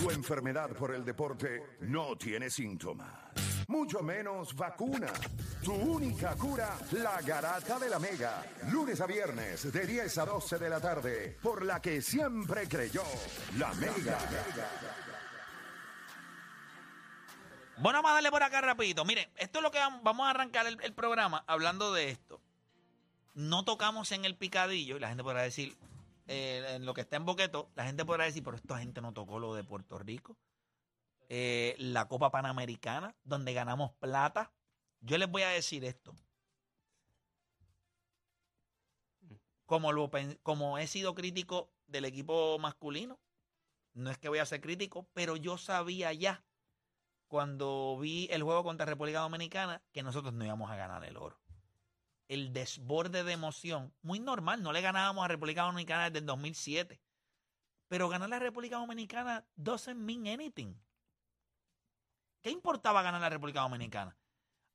Tu enfermedad por el deporte no tiene síntomas, mucho menos vacuna. Tu única cura, la garata de la Mega. Lunes a viernes, de 10 a 12 de la tarde, por la que siempre creyó, la Mega. Bueno, vamos a darle por acá rapidito. Miren, esto es lo que vam- vamos a arrancar el, el programa hablando de esto. No tocamos en el picadillo y la gente podrá decir, eh, en lo que está en Boqueto, la gente podrá decir, pero esta gente no tocó lo de Puerto Rico. Eh, la Copa Panamericana, donde ganamos plata. Yo les voy a decir esto. Como, como he sido crítico del equipo masculino, no es que voy a ser crítico, pero yo sabía ya cuando vi el juego contra República Dominicana que nosotros no íbamos a ganar el oro. El desborde de emoción, muy normal, no le ganábamos a República Dominicana desde el 2007. Pero ganar la República Dominicana doesn't mean anything. ¿Qué importaba ganar la República Dominicana?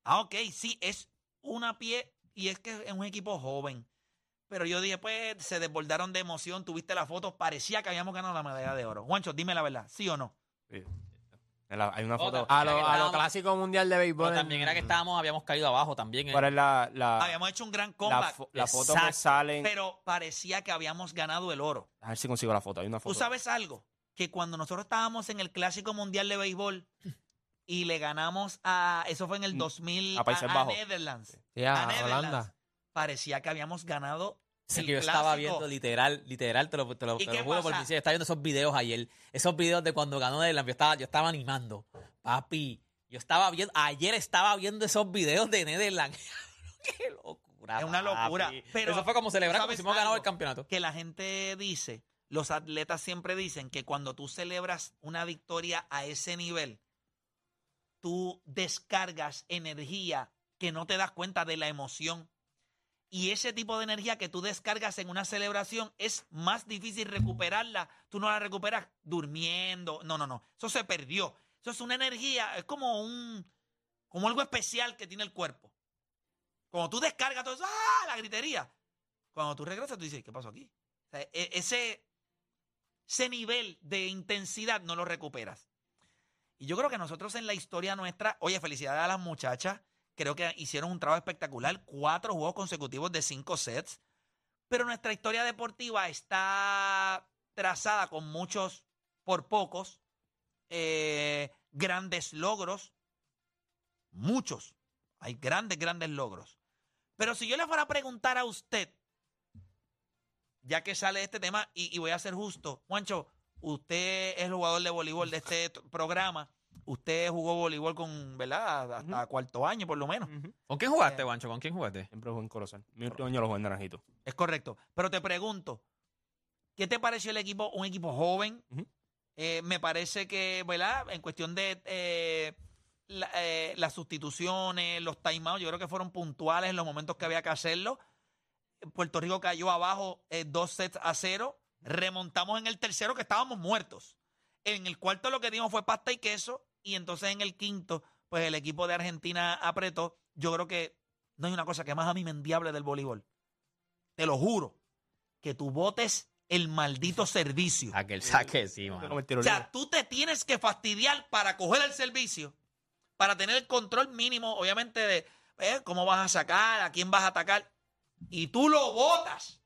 Ah, ok, sí, es una pie y es que es un equipo joven. Pero yo dije, pues se desbordaron de emoción, tuviste las fotos, parecía que habíamos ganado la medalla de oro. Juancho, dime la verdad, ¿sí o no? Sí. La- Hay una foto. Otra. A lo, a lo clásico mundial de béisbol. Pero también era que estábamos, habíamos caído abajo también. eh. ¿Cuál es la, la, Habíamos hecho un gran la, comeback. fo- la foto que salen? pero parecía que habíamos ganado el oro. A ver si consigo la foto. Hay una foto. ¿Tú sabes algo? Que cuando nosotros estábamos en el Clásico Mundial de Béisbol y le ganamos a, eso fue en el Mm, 2000, a Países Bajos. Netherlands, a a Netherlands, Holanda. parecía que habíamos ganado Sí, que yo estaba viendo literal, literal, te lo, te lo, ¿Y te lo juro por mi cielo, Estaba viendo esos videos ayer. Esos videos de cuando ganó Netherlands. Yo estaba, yo estaba animando. Papi, yo estaba viendo, ayer estaba viendo esos videos de Netherlands. Qué locura. Es una locura, papi. pero Eso fue como celebrar como ¿sabes si hemos ganado el campeonato. que la gente dice, los atletas siempre dicen que cuando tú celebras una victoria a ese nivel, tú descargas energía que no te das cuenta de la emoción. Y ese tipo de energía que tú descargas en una celebración es más difícil recuperarla. Tú no la recuperas durmiendo. No, no, no. Eso se perdió. Eso es una energía, es como un, como algo especial que tiene el cuerpo. Cuando tú descargas todo eso, ¡ah! La gritería. Cuando tú regresas, tú dices, ¿qué pasó aquí? E- ese, ese nivel de intensidad no lo recuperas. Y yo creo que nosotros en la historia nuestra, oye, felicidades a las muchachas, creo que hicieron un trabajo espectacular, cuatro juegos consecutivos de cinco sets, pero nuestra historia deportiva está trazada con muchos, por pocos, eh, grandes logros, muchos, hay grandes, grandes logros. Pero si yo le fuera a preguntar a usted, ya que sale este tema, y, y voy a ser justo, Juancho, usted es jugador de voleibol de este programa, usted jugó voleibol con, ¿verdad? Hasta cuarto año por lo menos. ¿Con quién jugaste, Guancho? ¿Con quién jugaste? Siempre juego en Corozal. Mi último año lo jugué en Naranjito. Es correcto. Pero te pregunto, ¿qué te pareció el equipo? Un equipo joven. Eh, me parece que, ¿verdad? En cuestión de eh, la- eh, las sustituciones, los timeouts, yo creo que fueron puntuales en los momentos que había que hacerlo. Puerto Rico cayó abajo eh, dos sets a cero. Remontamos en el tercero que estábamos muertos. En el cuarto lo que dimos fue pasta y queso. Y entonces en el quinto, pues el equipo de Argentina apretó. Yo creo que no hay una cosa que más a mí me endiable del voleibol. Te lo juro. Que tú votes el maldito servicio. Aquel saque, sí, mano. O sea, tú te tienes que fastidiar para coger el servicio, para tener el control mínimo, obviamente, de eh, cómo vas a sacar, a quién vas a atacar. Y tú lo votas.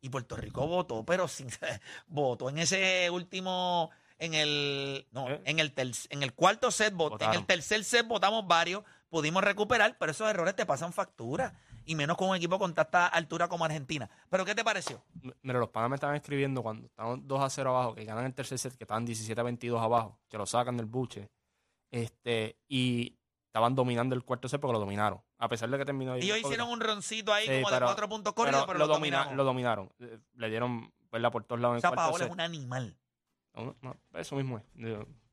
Y Puerto Rico votó, pero sin, votó en ese último, en el, no, ¿Eh? en el, ter- en el cuarto set, vot- en Votaron. el tercer set votamos varios, pudimos recuperar, pero esos errores te pasan factura. Y menos con un equipo con tanta altura como Argentina. ¿Pero qué te pareció? M- Mira, los panas me estaban escribiendo cuando estaban 2 a 0 abajo, que ganan el tercer set, que estaban 17 a 22 abajo, que lo sacan del buche. Este, y estaban dominando el cuarto set porque lo dominaron. A pesar de que terminó. Ellos hicieron un roncito ahí Sí, como de pero- cuatro puntos corridos, pero, lo, domina- dominaron. lo dominaron. Eh, Le dieron ¿verdad? por todos lados en O sea, es un animal. Una- una- eso mismo es.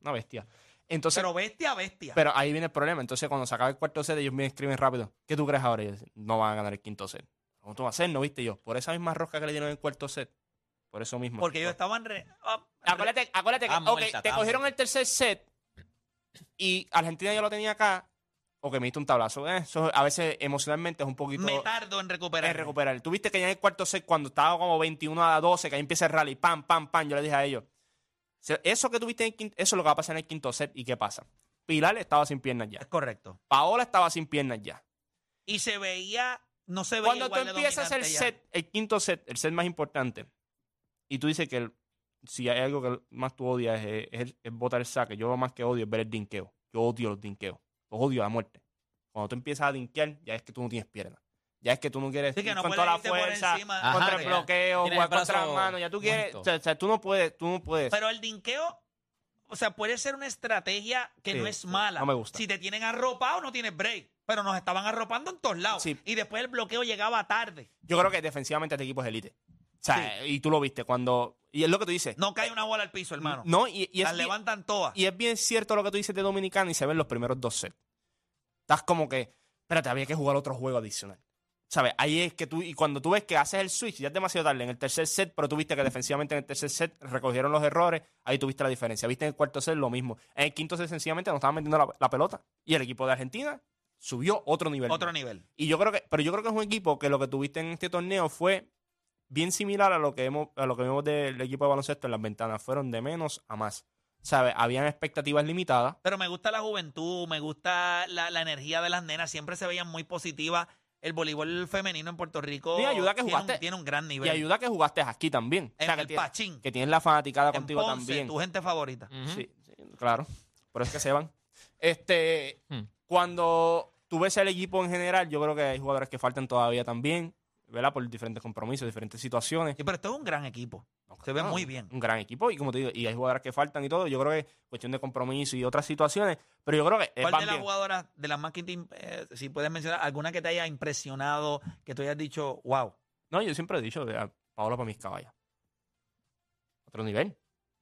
Una bestia. Entonces, Pero bestia, bestia. pero ahí viene el problema. Entonces, cuando se acaba el cuarto set, ellos me escriben rápido. ¿Qué tú crees ahora? Y yo, no van a ganar el quinto set. ¿Cómo tú vas a hacer? ¿No viste yo? Por esa misma rosca que le dieron en el cuarto set. Por eso mismo. Porque ellos estaban... re- ah, Acuérdate, acuérdate que Ah, ok, muerta, te cogieron muerta. el tercer set y Argentina ya lo tenía acá. O que me diste un tablazo. Eh, Eso a veces emocionalmente es un poquito. me tardo en recuperar. es recuperar. Tú viste que ya en el cuarto set, cuando estaba como 21 a 12, que ahí empieza el rally, pam, pam, pam, yo le dije a ellos, "Se- eso que tuviste en el quinto, eso es lo que va a pasar en el quinto set. ¿Y qué pasa? Pilar estaba sin piernas ya. Es correcto. Paola estaba sin piernas ya. Y se veía... No se veía Cuando tú de empiezas el ya. set, el quinto set, el set más importante, y tú dices que el- si hay algo que más tú odias es, es, el- es botar el saque, yo lo más que odio es ver el dinqueo. Yo odio los dinqueos. Los odio a muerte. Cuando tú empiezas a dinquear, ya es que tú no tienes piernas. Ya es que tú no quieres Sí, que ir no con toda la fuerza. Ajá, contra el bloqueo, jugar contra las brazo manos. Ya tú quieres, o sea, o sea, tú no puedes, tú no puedes. Pero el dinqueo, o sea, puede ser una estrategia que Sí, no es mala. no me gusta. Si te tienen arropado, no tienes break. Pero nos estaban arropando en todos lados. Sí. Y después el bloqueo llegaba tarde. Yo creo que defensivamente este equipo es elite. O sea, y tú lo viste cuando... Y es lo que tú dices. No cae una bola al piso, hermano. No, y, y es Las bien- levantan todas. Y es bien cierto lo que tú dices de Dominicana y se ven los primeros dos sets. Estás como que, espérate, había que jugar otro juego adicional. ¿Sabes? Ahí es que tú, y cuando tú ves que haces el switch, ya es demasiado tarde en el tercer set, pero tú viste que defensivamente en el tercer set recogieron los errores, ahí tuviste la diferencia. Viste en el cuarto set lo mismo. En el quinto set sencillamente no estaban metiendo la, la pelota. Y el equipo de Argentina subió otro nivel. Otro nivel. Y yo creo que, pero yo creo que es un equipo que lo que tuviste en este torneo fue bien similar a lo que hemos, a lo que vimos del equipo de baloncesto en las ventanas. Fueron de menos a más. ¿Sabes? Habían expectativas limitadas. Pero me gusta la juventud, me gusta la, la energía de las nenas. Siempre se veían muy positivas. El voleibol femenino en Puerto Rico Y ayuda que tiene, jugaste- un, tiene un gran nivel. Y ayuda que jugaste aquí también. En o sea, que, el tienes, Pachín. que tienes la fanaticada en contigo Ponce, también. tu gente favorita. Sí, claro. Por eso es que se van. Este, Hmm. cuando tú ves el equipo en general, yo creo que hay jugadores que faltan todavía también, ¿verdad? Por diferentes compromisos, diferentes situaciones. Sí, pero esto es un gran equipo. Se ve No, muy bien. Un gran equipo y como te digo, y hay jugadores que faltan y todo. Yo creo que es cuestión de compromiso y otras situaciones, pero yo creo que ¿Cuál van de las jugadoras, de las más que te eh, si puedes mencionar, alguna que te haya impresionado, que tú hayas dicho, wow? No, yo siempre he dicho, Paola para mis caballas. Otro nivel.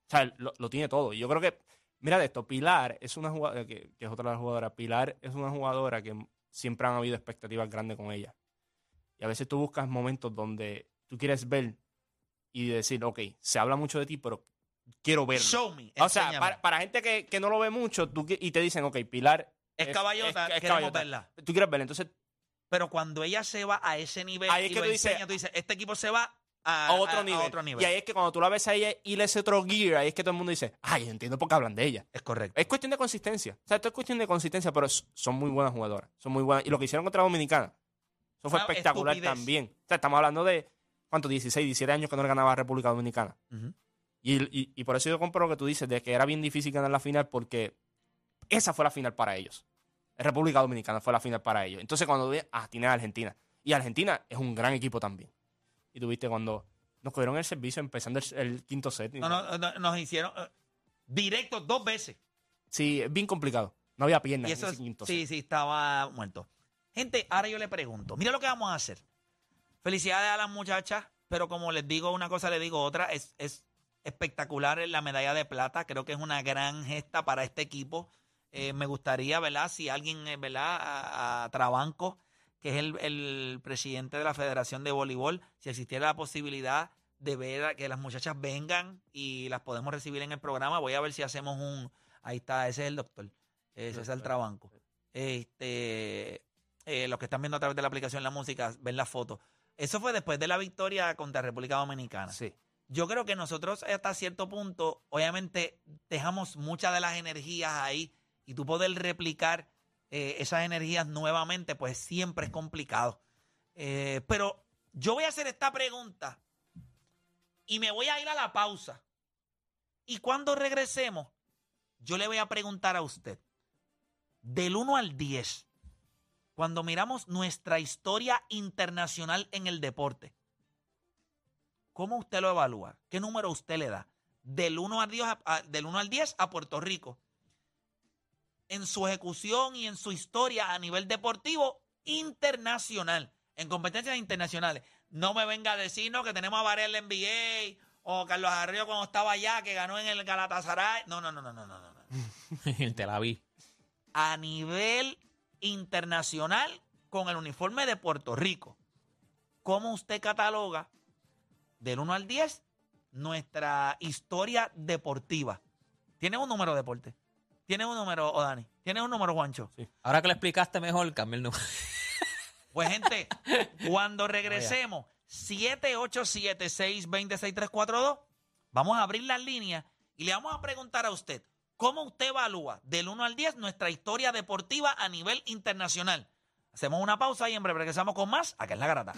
O sea, lo, lo tiene todo. Yo creo que, mira de esto, Pilar es una jugadora, que, que es otra jugadoras, Pilar es una jugadora que siempre han habido expectativas grandes con ella. Y a veces tú buscas momentos donde tú quieres ver y decir, ok, se habla mucho de ti, pero quiero verlo. Show me. o sea, para, para gente que, que no lo ve mucho tú, y te dicen, ok, Pilar es caballota, es- es queremos caballota. verla. Tú quieres verla. Entonces, Pero cuando ella se va a ese nivel Ahí es y que lo tú dices- enseña, tú dices, este equipo se va a, a otro, a- a nivel. otro nivel. Y ahí es que cuando tú la ves a ella y le ese otro gear, ahí es que todo el mundo dice, ay, yo entiendo por qué hablan de ella. Es correcto. Es cuestión de consistencia. O sea, esto es cuestión de consistencia, pero son muy buenas jugadoras. Son muy buenas. Y lo que hicieron contra Dominicana, eso fue espectacular estupidez. también. O sea, estamos hablando de, ¿cuánto? 16, 17 años que no le ganaba a República Dominicana. Y, y- y por eso yo compro lo que tú dices, de que era bien difícil ganar la final porque esa fue la final para ellos. República Dominicana fue la final para ellos. Entonces cuando ve, ah, tiene a Argentina. Y Argentina es un gran equipo también. Y tuviste cuando nos cogieron el servicio empezando el, el quinto set. No, no, no, nos hicieron eh, directos dos veces. Sí, es bien complicado. No había piernas Y en eso ese es- quinto sí, set. sí, estaba muerto. Gente, ahora yo le pregunto, mira lo que vamos a hacer. Felicidades a las muchachas, pero como les digo una cosa, les digo otra, es, es espectacular la medalla de plata, creo que es una gran gesta para este equipo. Eh, me gustaría, ¿verdad? Si alguien, eh, ¿verdad? A, a Trabanco, que es el, el presidente de la Federación de Voleibol, si existiera la posibilidad de ver que las muchachas vengan y las podemos recibir en el programa, voy a ver si hacemos un... Ahí está, ese es el doctor, ese es el Trabanco. Este, eh, los que están viendo a través de la aplicación La Música, ven la foto. Eso fue después de la victoria contra República Dominicana. Sí. Yo creo que nosotros hasta cierto punto, obviamente, dejamos muchas de las energías ahí y tú poder replicar eh, esas energías nuevamente, pues siempre es complicado. Eh, pero yo voy a hacer esta pregunta y me voy a ir a la pausa. Y cuando regresemos, yo le voy a preguntar a usted, del 1 al 10, cuando miramos nuestra historia internacional en el deporte, ¿Cómo usted lo evalúa? ¿Qué número usted le da? Del 1 al 10 a, a- del 1 al 10 a Puerto Rico. En su ejecución y en su historia a nivel deportivo internacional. En competencias internacionales. No me venga a decir no, que tenemos a varias en la NBA o Carlos Arroyo cuando estaba allá, que ganó en el Galatasaray. No, no, no, no, no, no, no. no. Te la vi. A nivel internacional, con el uniforme de Puerto Rico, ¿cómo usted cataloga del 1 al 10 nuestra historia deportiva? ¿Tiene un número deporte? ¿Tiene un número, Odani? ¿Tiene un número, Juancho? Ahora que lo explicaste mejor, cambia el número. Pues, gente, cuando regresemos, 787-620-6342, vamos a abrir las líneas y le vamos a preguntar a usted, ¿cómo usted evalúa del 1 al 10 nuestra historia deportiva a nivel internacional? Hacemos una pausa y en breve regresamos con más acá en La Garata.